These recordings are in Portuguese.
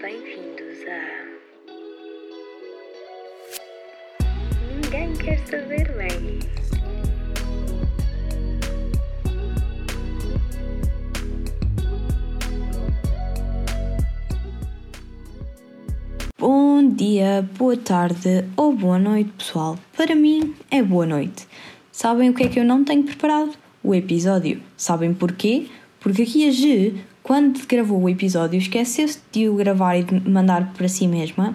Bem-vindos a. Ninguém quer saber, Maggie. Bom dia, boa tarde ou boa noite, pessoal. Para mim é boa noite. Sabem o que é que eu não tenho preparado? O episódio. Sabem porquê? Porque aqui a G, quando gravou o episódio, esqueceu-se de o gravar e de mandar para si mesma.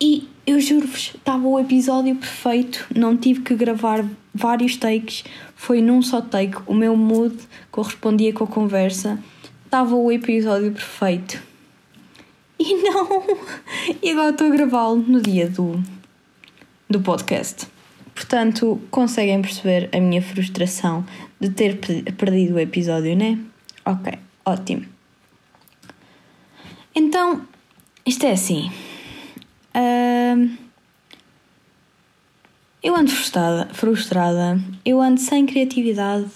E eu juro-vos, estava o episódio perfeito, não tive que gravar vários takes, foi num só take. O meu mood correspondia com a conversa, estava o episódio perfeito. E não! E agora estou a gravá-lo no dia do, do podcast. Portanto, conseguem perceber a minha frustração de ter perdido o episódio, né? Ok, ótimo. Então, isto é assim. Ahm, eu ando frustrada, frustrada, eu ando sem criatividade,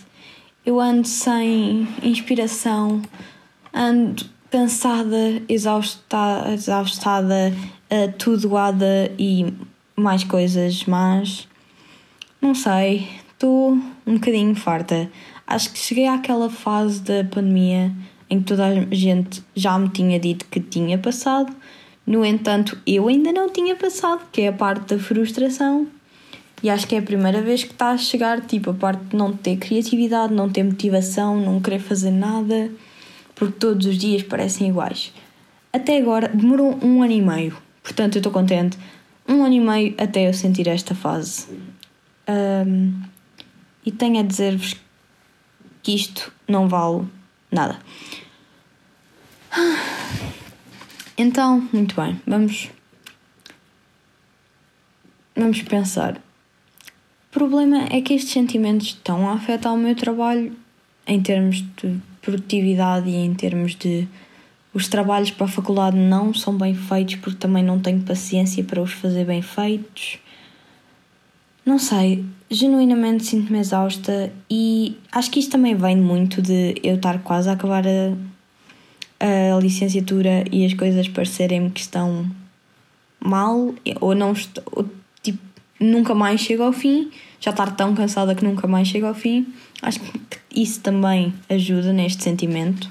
eu ando sem inspiração, ando cansada, exausta, exaustada, atudoada e mais coisas mas Não sei, estou um bocadinho farta. Acho que cheguei àquela fase da pandemia em que toda a gente já me tinha dito que tinha passado, no entanto, eu ainda não tinha passado, que é a parte da frustração. E acho que é a primeira vez que está a chegar, tipo, a parte de não ter criatividade, não ter motivação, não querer fazer nada porque todos os dias parecem iguais. Até agora demorou um ano e meio, portanto eu estou contente. Um ano e meio até eu sentir esta fase. Um, e tenho a dizer-vos que isto não vale nada. Então, muito bem, vamos. Vamos pensar. O problema é que estes sentimentos estão a afetar o meu trabalho em termos de produtividade e em termos de os trabalhos para a faculdade não são bem feitos porque também não tenho paciência para os fazer bem feitos. Não sei, genuinamente sinto-me exausta e acho que isto também vem muito de eu estar quase a acabar a, a licenciatura e as coisas parecerem-me que estão mal ou não ou, tipo, nunca mais chego ao fim, já estar tão cansada que nunca mais chego ao fim. Acho que isso também ajuda neste sentimento.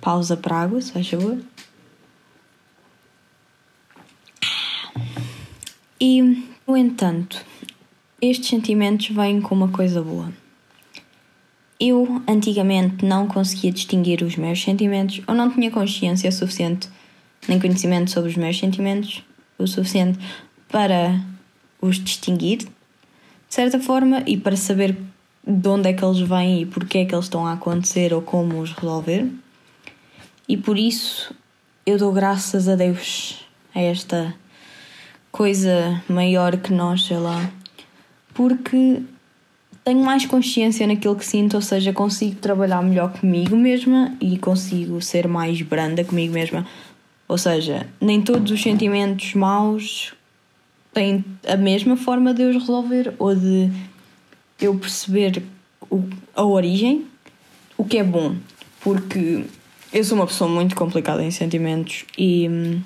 Pausa para água, se faz favor. E, no entanto, estes sentimentos vêm com uma coisa boa. Eu, antigamente, não conseguia distinguir os meus sentimentos ou não tinha consciência suficiente, nem conhecimento sobre os meus sentimentos o suficiente para os distinguir, de certa forma, e para saber de onde é que eles vêm e porque é que eles estão a acontecer ou como os resolver. E por isso eu dou graças a Deus a esta coisa maior que nós, sei lá, porque tenho mais consciência naquilo que sinto, ou seja, consigo trabalhar melhor comigo mesma e consigo ser mais branda comigo mesma. Ou seja, nem todos os sentimentos maus têm a mesma forma de os resolver ou de eu perceber o, a origem, o que é bom, porque eu sou uma pessoa muito complicada em sentimentos e hum,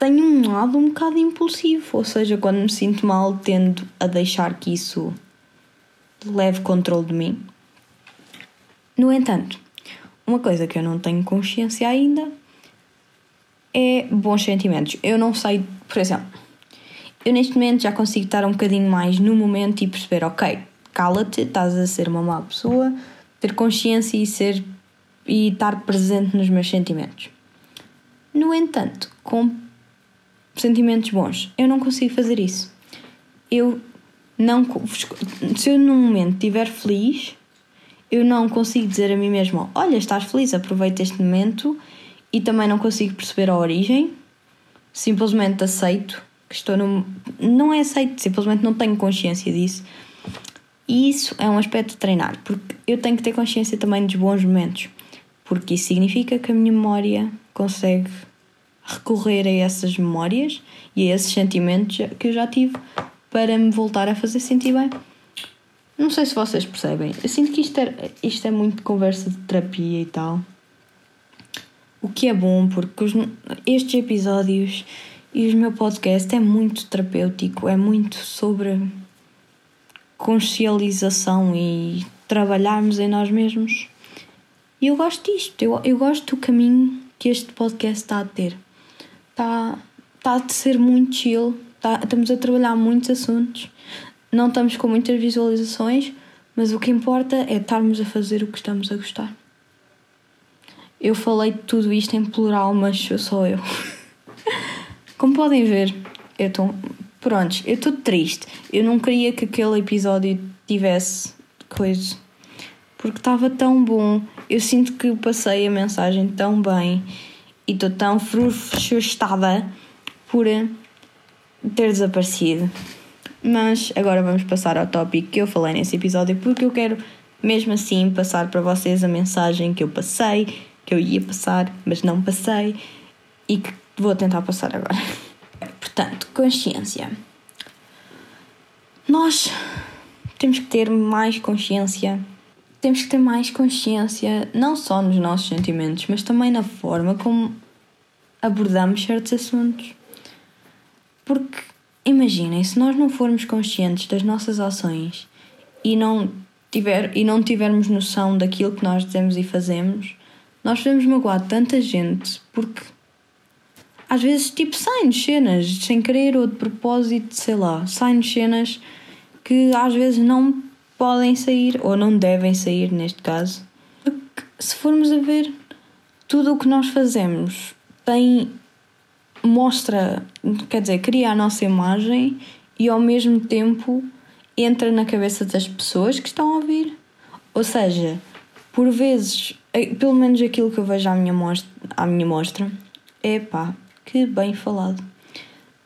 tenho um lado um bocado impulsivo, ou seja, quando me sinto mal, tendo a deixar que isso leve controle de mim. No entanto, uma coisa que eu não tenho consciência ainda é bons sentimentos. Eu não sei, por exemplo, eu neste momento já consigo estar um bocadinho mais no momento e perceber, ok, cala-te, estás a ser uma má pessoa, ter consciência e ser e estar presente nos meus sentimentos. No entanto, com sentimentos bons, eu não consigo fazer isso. Eu não se eu num momento estiver feliz, eu não consigo dizer a mim mesma, olha, estás feliz, aproveita este momento e também não consigo perceber a origem, simplesmente aceito que estou no. Não é aceito, simplesmente não tenho consciência disso. E isso é um aspecto de treinar, porque eu tenho que ter consciência também dos bons momentos, porque isso significa que a minha memória consegue recorrer a essas memórias e a esses sentimentos que eu já tive para me voltar a fazer sentir bem. Não sei se vocês percebem, eu sinto que isto é, isto é muito conversa de terapia e tal, O que é bom, porque os, estes episódios e o meu podcast é muito terapêutico, é muito sobre consciencialização e trabalharmos em nós mesmos. E eu gosto disto, eu, eu gosto do caminho que este podcast está a ter. Está, está a ser muito chill, está, estamos a trabalhar muitos assuntos, não estamos com muitas visualizações, mas o que importa é estarmos a fazer o que estamos a gostar. Eu falei tudo isto em plural, mas sou só eu. Como podem ver, eu estou. Prontos, eu estou triste. Eu não queria que aquele episódio tivesse coisa. Porque estava tão bom. Eu sinto que passei a mensagem tão bem e estou tão frustrada por ter desaparecido. Mas agora vamos passar ao tópico que eu falei nesse episódio porque eu quero mesmo assim passar para vocês a mensagem que eu passei que eu ia passar, mas não passei e que vou tentar passar agora. Portanto, consciência. Nós temos que ter mais consciência. Temos que ter mais consciência não só nos nossos sentimentos, mas também na forma como abordamos certos assuntos. Porque imaginem, se nós não formos conscientes das nossas ações e não, tiver, e não tivermos noção daquilo que nós dizemos e fazemos, nós podemos magoar tanta gente porque às vezes tipo saem-nos cenas sem querer ou de propósito, sei lá, saem-nos cenas que às vezes não podem sair ou não devem sair neste caso. Porque se formos a ver tudo o que nós fazemos tem mostra, quer dizer, cria a nossa imagem e ao mesmo tempo entra na cabeça das pessoas que estão a ouvir. Ou seja, por vezes é, pelo menos aquilo que eu vejo à minha mostra, à minha mostra é pá, que bem falado.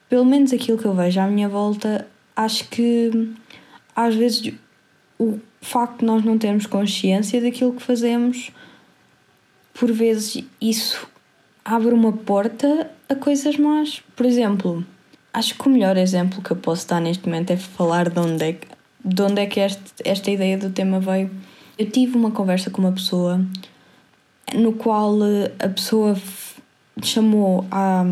Pelo menos aquilo que eu vejo à minha volta, acho que às vezes o facto de nós não termos consciência daquilo que fazemos, por vezes isso abre uma porta a coisas más. Por exemplo, acho que o melhor exemplo que eu posso dar neste momento é falar de onde é que, de onde é que este, esta ideia do tema veio. Eu tive uma conversa com uma pessoa no qual eh, a pessoa chamou a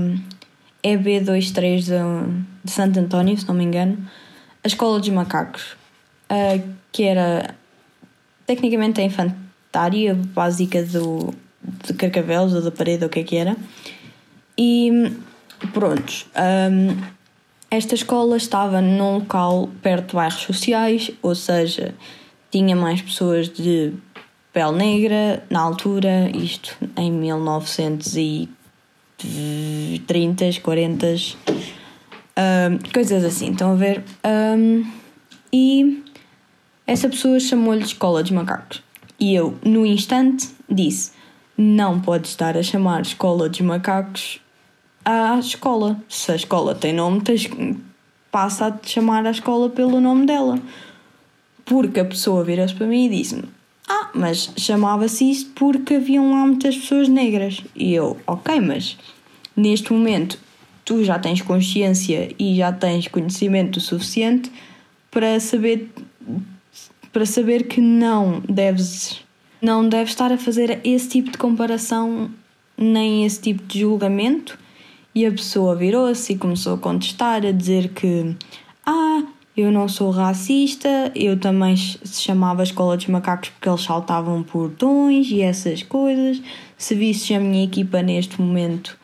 EB23 de, de Santo António, se não me engano, a Escola dos Macacos, uh, que era tecnicamente a infantária básica do, de Carcavelos ou da parede, ou o que é que era. E prontos, um, esta escola estava num local perto de bairros sociais, ou seja, tinha mais pessoas de pele negra, na altura, isto em 1930, 40, um, coisas assim, estão a ver? Um, e essa pessoa chamou-lhe Escola dos Macacos. E eu, no instante, disse: Não pode estar a chamar Escola dos Macacos à escola. Se a escola tem nome, tens, passa a chamar a escola pelo nome dela. Porque a pessoa vira-se para mim e disse-me: ah, mas chamava-se isso porque haviam lá muitas pessoas negras. E eu, ok, mas neste momento tu já tens consciência e já tens conhecimento suficiente para saber para saber que não deves não deves estar a fazer esse tipo de comparação nem esse tipo de julgamento e a pessoa virou-se e começou a contestar a dizer que ah eu não sou racista, eu também se chamava Escola dos Macacos porque eles saltavam portões e essas coisas. Se visses a minha equipa neste momento,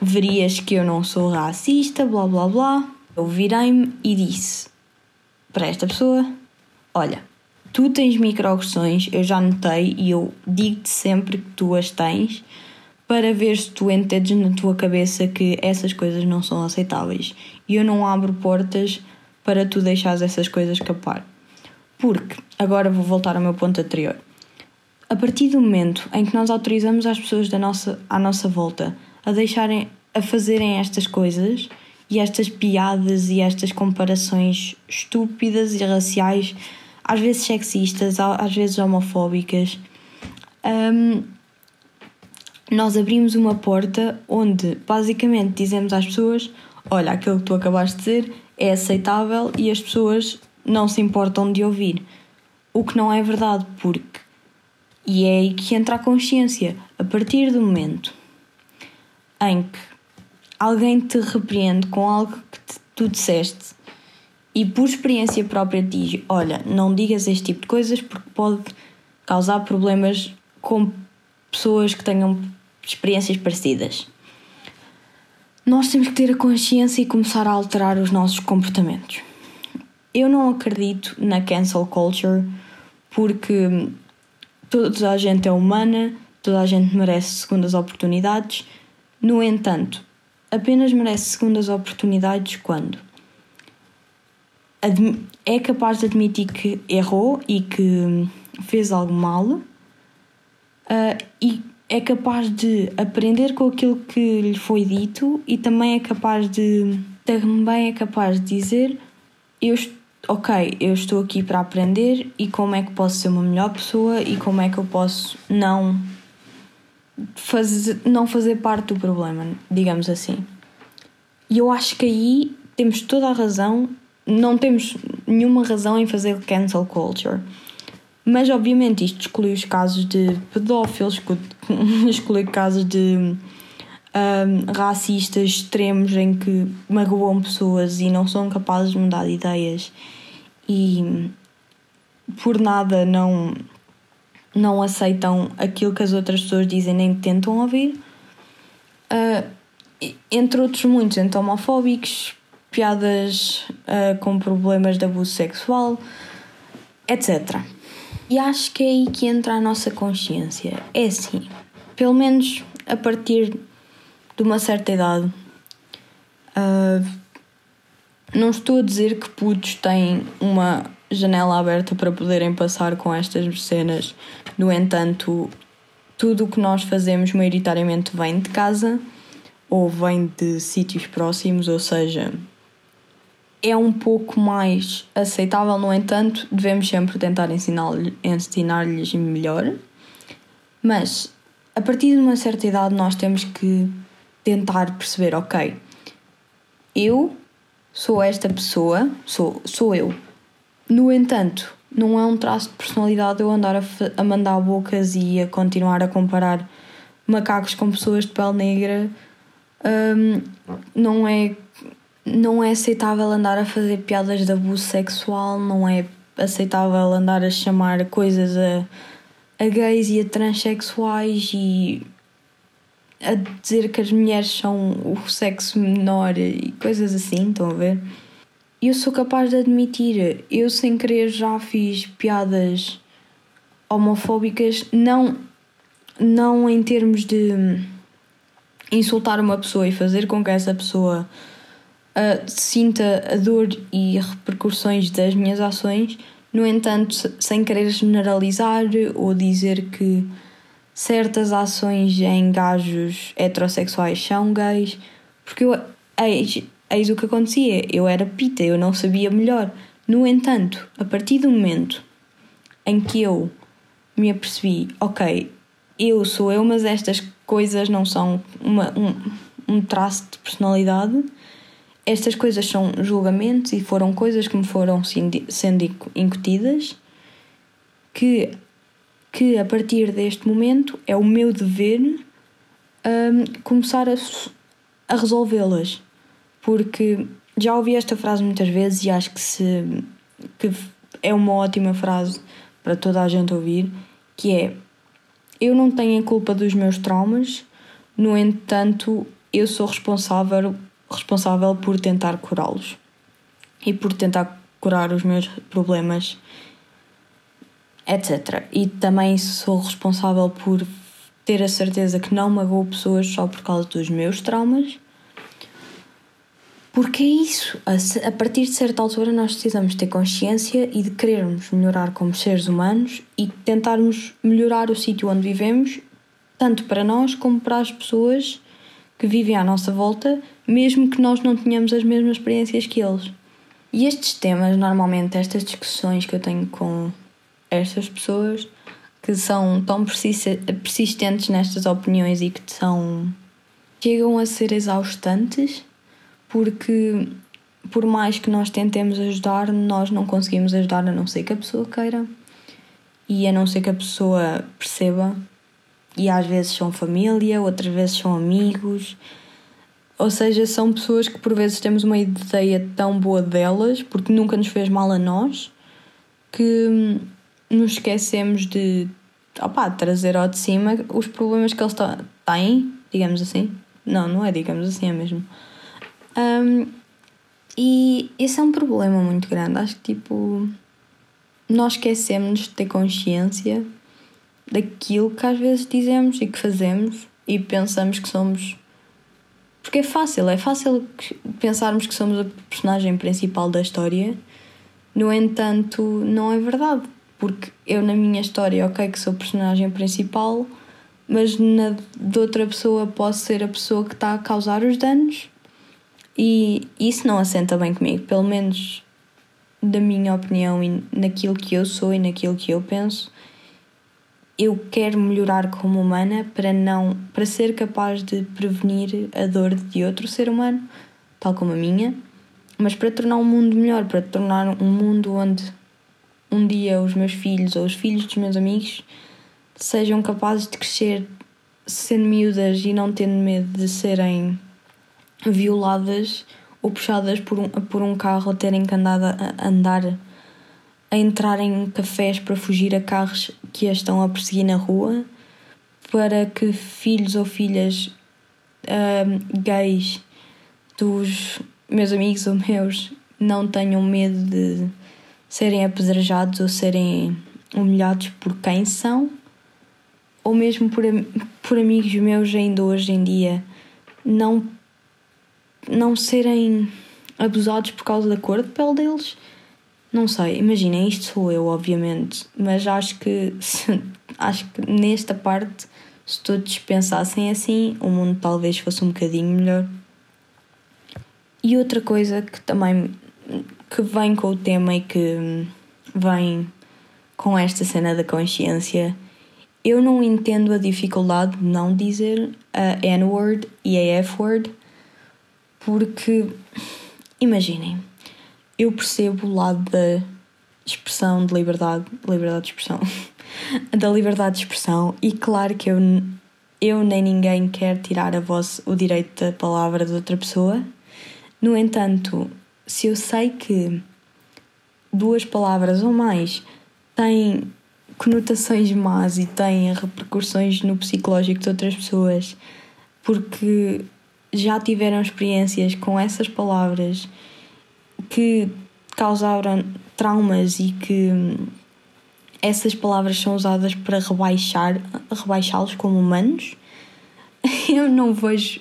verias que eu não sou racista, blá blá blá. Eu virei-me e disse para esta pessoa: Olha, tu tens microagressões, eu já notei e eu digo-te sempre que tu as tens para ver se tu entendes na tua cabeça que essas coisas não são aceitáveis. E eu não abro portas para tu deixares essas coisas escapar. Porque, agora vou voltar ao meu ponto anterior. A partir do momento em que nós autorizamos as pessoas da nossa, à nossa volta a deixarem, a fazerem estas coisas e estas piadas e estas comparações estúpidas e raciais, às vezes sexistas, às vezes homofóbicas, um, nós abrimos uma porta onde basicamente dizemos às pessoas: Olha, aquilo que tu acabaste de dizer é aceitável e as pessoas não se importam de ouvir. O que não é verdade, porque E é aí que entra a consciência. A partir do momento em que alguém te repreende com algo que tu disseste e por experiência própria diz: Olha, não digas este tipo de coisas porque pode causar problemas com pessoas que tenham experiências parecidas. Nós temos que ter a consciência e começar a alterar os nossos comportamentos. Eu não acredito na cancel culture porque toda a gente é humana, toda a gente merece segundas oportunidades. No entanto, apenas merece segundas oportunidades quando é capaz de admitir que errou e que fez algo mal uh, e é capaz de aprender com aquilo que lhe foi dito e também é capaz de também é capaz de dizer eu ok eu estou aqui para aprender e como é que posso ser uma melhor pessoa e como é que eu posso não fazer não fazer parte do problema digamos assim. E eu acho que aí temos toda a razão não temos nenhuma razão em fazer cancel culture. Mas obviamente isto exclui os casos de pedófilos, exclui casos de um, racistas extremos em que magoam pessoas e não são capazes de mudar de ideias e por nada não, não aceitam aquilo que as outras pessoas dizem nem tentam ouvir. Uh, entre outros muitos, então homofóbicos, piadas uh, com problemas de abuso sexual, etc. E acho que é aí que entra a nossa consciência. É assim, pelo menos a partir de uma certa idade. Uh, não estou a dizer que putos têm uma janela aberta para poderem passar com estas cenas. No entanto, tudo o que nós fazemos maioritariamente vem de casa ou vem de sítios próximos, ou seja, é um pouco mais aceitável, no entanto, devemos sempre tentar ensinar-lhes ensinar melhor. Mas a partir de uma certa idade, nós temos que tentar perceber: ok, eu sou esta pessoa, sou, sou eu. No entanto, não é um traço de personalidade eu andar a, a mandar bocas e a continuar a comparar macacos com pessoas de pele negra. Um, não é não é aceitável andar a fazer piadas de abuso sexual, não é aceitável andar a chamar coisas a, a gays e a transexuais e a dizer que as mulheres são o sexo menor e coisas assim, estão a ver? Eu sou capaz de admitir, eu sem querer já fiz piadas homofóbicas, não, não em termos de insultar uma pessoa e fazer com que essa pessoa uh, sinta a dor e repercussões das minhas ações, no entanto, sem querer generalizar ou dizer que certas ações em gajos heterossexuais são gays, porque eu, eis, eis o que acontecia, eu era pita, eu não sabia melhor. No entanto, a partir do momento em que eu me apercebi, ok, eu sou eu, mas estas coisas não são uma, um, um traço de personalidade, estas coisas são julgamentos e foram coisas que me foram sendo incutidas que, que a partir deste momento é o meu dever um, começar a, a resolvê-las. Porque já ouvi esta frase muitas vezes e acho que, se, que é uma ótima frase para toda a gente ouvir, que é eu não tenho a culpa dos meus traumas, no entanto, eu sou responsável responsável por tentar curá-los e por tentar curar os meus problemas, etc. E também sou responsável por ter a certeza que não magoo pessoas só por causa dos meus traumas. Porque é isso, a partir de certa altura nós precisamos ter consciência e de querermos melhorar como seres humanos e tentarmos melhorar o sítio onde vivemos, tanto para nós como para as pessoas que vivem à nossa volta, mesmo que nós não tenhamos as mesmas experiências que eles. E estes temas, normalmente, estas discussões que eu tenho com estas pessoas, que são tão persistentes nestas opiniões e que são. chegam a ser exaustantes, porque por mais que nós tentemos ajudar, nós não conseguimos ajudar a não ser que a pessoa queira. e a não ser que a pessoa perceba, e às vezes são família, outras vezes são amigos, ou seja, são pessoas que por vezes temos uma ideia tão boa delas, porque nunca nos fez mal a nós, que nos esquecemos de opa, trazer ao de cima os problemas que eles têm, digamos assim. Não, não é digamos assim, é mesmo. Um, e esse é um problema muito grande. Acho que tipo nós esquecemos de ter consciência daquilo que às vezes dizemos e que fazemos e pensamos que somos. Porque é fácil, é fácil pensarmos que somos a personagem principal da história, no entanto, não é verdade. Porque eu, na minha história, ok, que sou personagem principal, mas na de outra pessoa posso ser a pessoa que está a causar os danos. E isso não assenta bem comigo, pelo menos da minha opinião e naquilo que eu sou e naquilo que eu penso, eu quero melhorar como humana para não para ser capaz de prevenir a dor de outro ser humano, tal como a minha, mas para tornar um mundo melhor, para tornar um mundo onde um dia os meus filhos ou os filhos dos meus amigos sejam capazes de crescer sendo miúdas e não tendo medo de serem violadas ou puxadas por um, por um carro terem que andar andar a entrar em cafés para fugir a carros que as estão a perseguir na rua, para que filhos ou filhas gays dos meus amigos ou meus não tenham medo de serem apedrejados ou serem humilhados por quem são, ou mesmo por, por amigos meus ainda hoje em dia não não serem abusados por causa da cor de pele deles. Não sei, imaginem, isto sou eu, obviamente, mas acho que se, acho que nesta parte, se todos pensassem assim, o mundo talvez fosse um bocadinho melhor. E outra coisa que também que vem com o tema e que vem com esta cena da consciência, eu não entendo a dificuldade de não dizer a N-word e a F-word porque, imaginem, eu percebo o lado da expressão de liberdade, liberdade de expressão, da liberdade de expressão, e claro que eu, eu nem ninguém quer tirar a voz, o direito da palavra de outra pessoa. No entanto, se eu sei que duas palavras ou mais têm conotações más e têm repercussões no psicológico de outras pessoas, porque já tiveram experiências com essas palavras que causaram traumas e que essas palavras são usadas para rebaixar, rebaixá-los como humanos, eu não vejo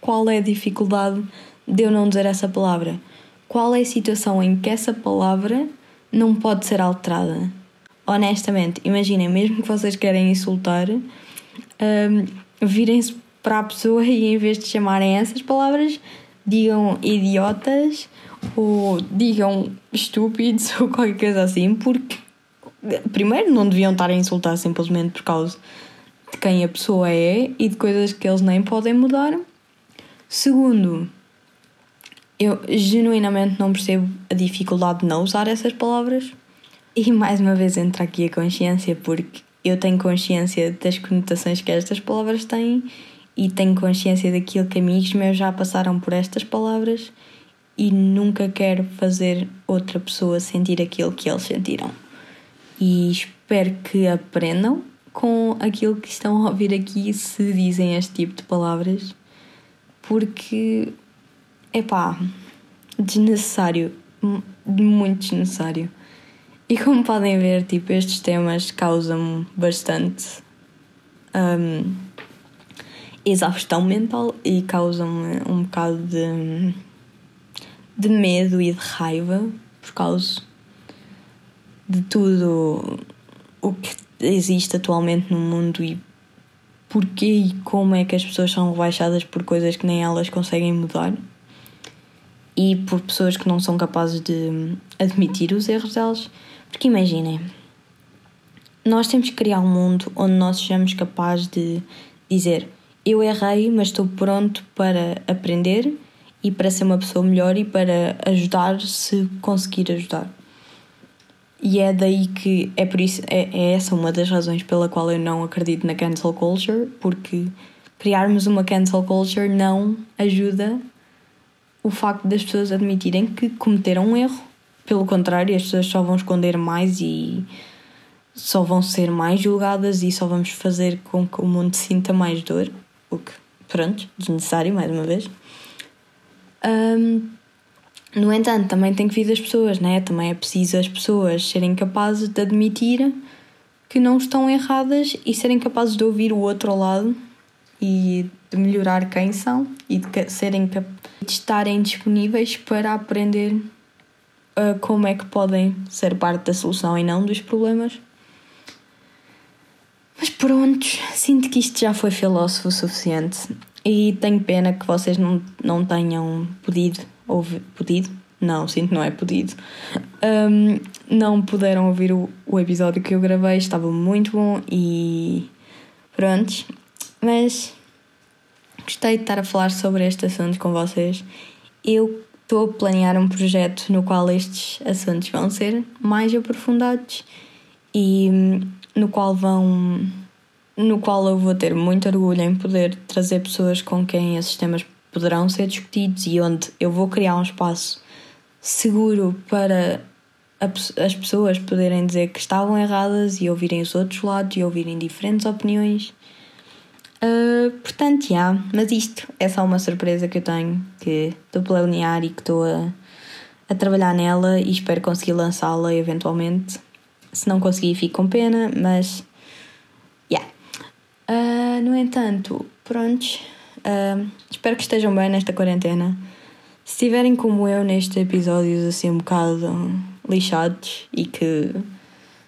qual é a dificuldade de eu não dizer essa palavra. Qual é a situação em que essa palavra não pode ser alterada? Honestamente, imaginem, mesmo que vocês querem insultar, um, virem-se para a pessoa e em vez de chamarem essas palavras, digam idiotas ou digam estúpidos ou qualquer coisa assim, porque primeiro não deviam estar a insultar simplesmente por causa de quem a pessoa é e de coisas que eles nem podem mudar. Segundo, eu genuinamente não percebo a dificuldade de não usar essas palavras. E mais uma vez entra aqui a consciência, porque eu tenho consciência das conotações que estas palavras têm e tenho consciência daquilo que amigos meus já passaram por estas palavras e nunca quero fazer outra pessoa sentir aquilo que eles sentiram. E espero que aprendam com aquilo que estão a ouvir aqui se dizem este tipo de palavras, porque é pá, desnecessário, muito desnecessário. E como podem ver, tipo, estes temas causam bastante. Um, exaustão mental e causam-me um bocado de, de medo e de raiva por causa de tudo o que existe atualmente no mundo e porquê e como é que as pessoas são rebaixadas por coisas que nem elas conseguem mudar e por pessoas que não são capazes de admitir os erros delas. Porque imaginem, nós temos que criar um mundo onde nós sejamos capazes de dizer eu errei, mas estou pronto para aprender e para ser uma pessoa melhor e para ajudar se conseguir ajudar. e é daí que é por isso é, é essa uma das razões pela qual eu não acredito na cancel culture, porque criarmos uma cancel culture não ajuda o facto das pessoas admitirem que cometeram um erro. Pelo contrário, as pessoas só vão esconder mais e só vão ser mais julgadas e só vamos fazer com que o mundo sinta mais dor, o que, pronto, desnecessário, mais uma vez. Um, no entanto, também tem que vir das pessoas, né? Também é preciso as pessoas serem capazes de admitir que não estão erradas e serem capazes de ouvir o outro lado e de melhorar quem são e de serem de estarem disponíveis para aprender uh, como é que podem ser parte da solução e não dos problemas. Mas pronto, sinto que isto já foi filósofo o suficiente e tenho pena que vocês não, não tenham podido ouvir. Podido? Não, sinto não é podido. Um, não puderam ouvir o, o episódio que eu gravei, estava muito bom e pronto. Mas gostei de estar a falar sobre este assunto com vocês. Eu estou a planear um projeto no qual estes assuntos vão ser mais aprofundados e hum, no qual vão no qual eu vou ter muito orgulho em poder trazer pessoas com quem esses temas poderão ser discutidos e onde eu vou criar um espaço seguro para as pessoas poderem dizer que estavam erradas e ouvirem os outros lados e ouvirem diferentes opiniões. Uh, portanto, já, yeah, mas isto é só uma surpresa que eu tenho, que estou a planear e que estou a, a trabalhar nela e espero conseguir lançá-la eventualmente. Se não conseguir, fico com pena, mas. Uh, no entanto, prontos. Uh, espero que estejam bem nesta quarentena. Se estiverem como eu nestes episódios assim um bocado lixados e que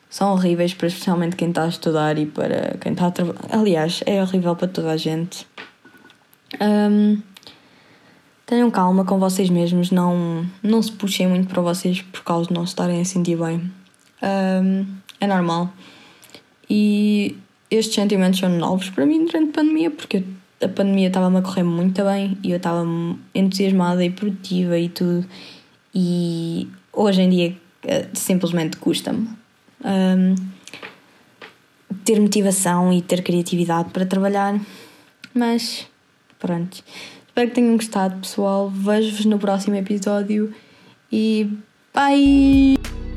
são horríveis para especialmente quem está a estudar e para quem está a trabalhar. Aliás, é horrível para toda a gente. Um, tenham calma com vocês mesmos, não, não se puxem muito para vocês por causa de não estarem a sentir bem. Um, é normal. E estes sentimentos são novos para mim durante a pandemia, porque a pandemia estava-me a correr muito bem e eu estava entusiasmada e produtiva e tudo. E hoje em dia eh, simplesmente custa-me um, ter motivação e ter criatividade para trabalhar. Mas pronto. Espero que tenham gostado, pessoal. Vejo-vos no próximo episódio e bye!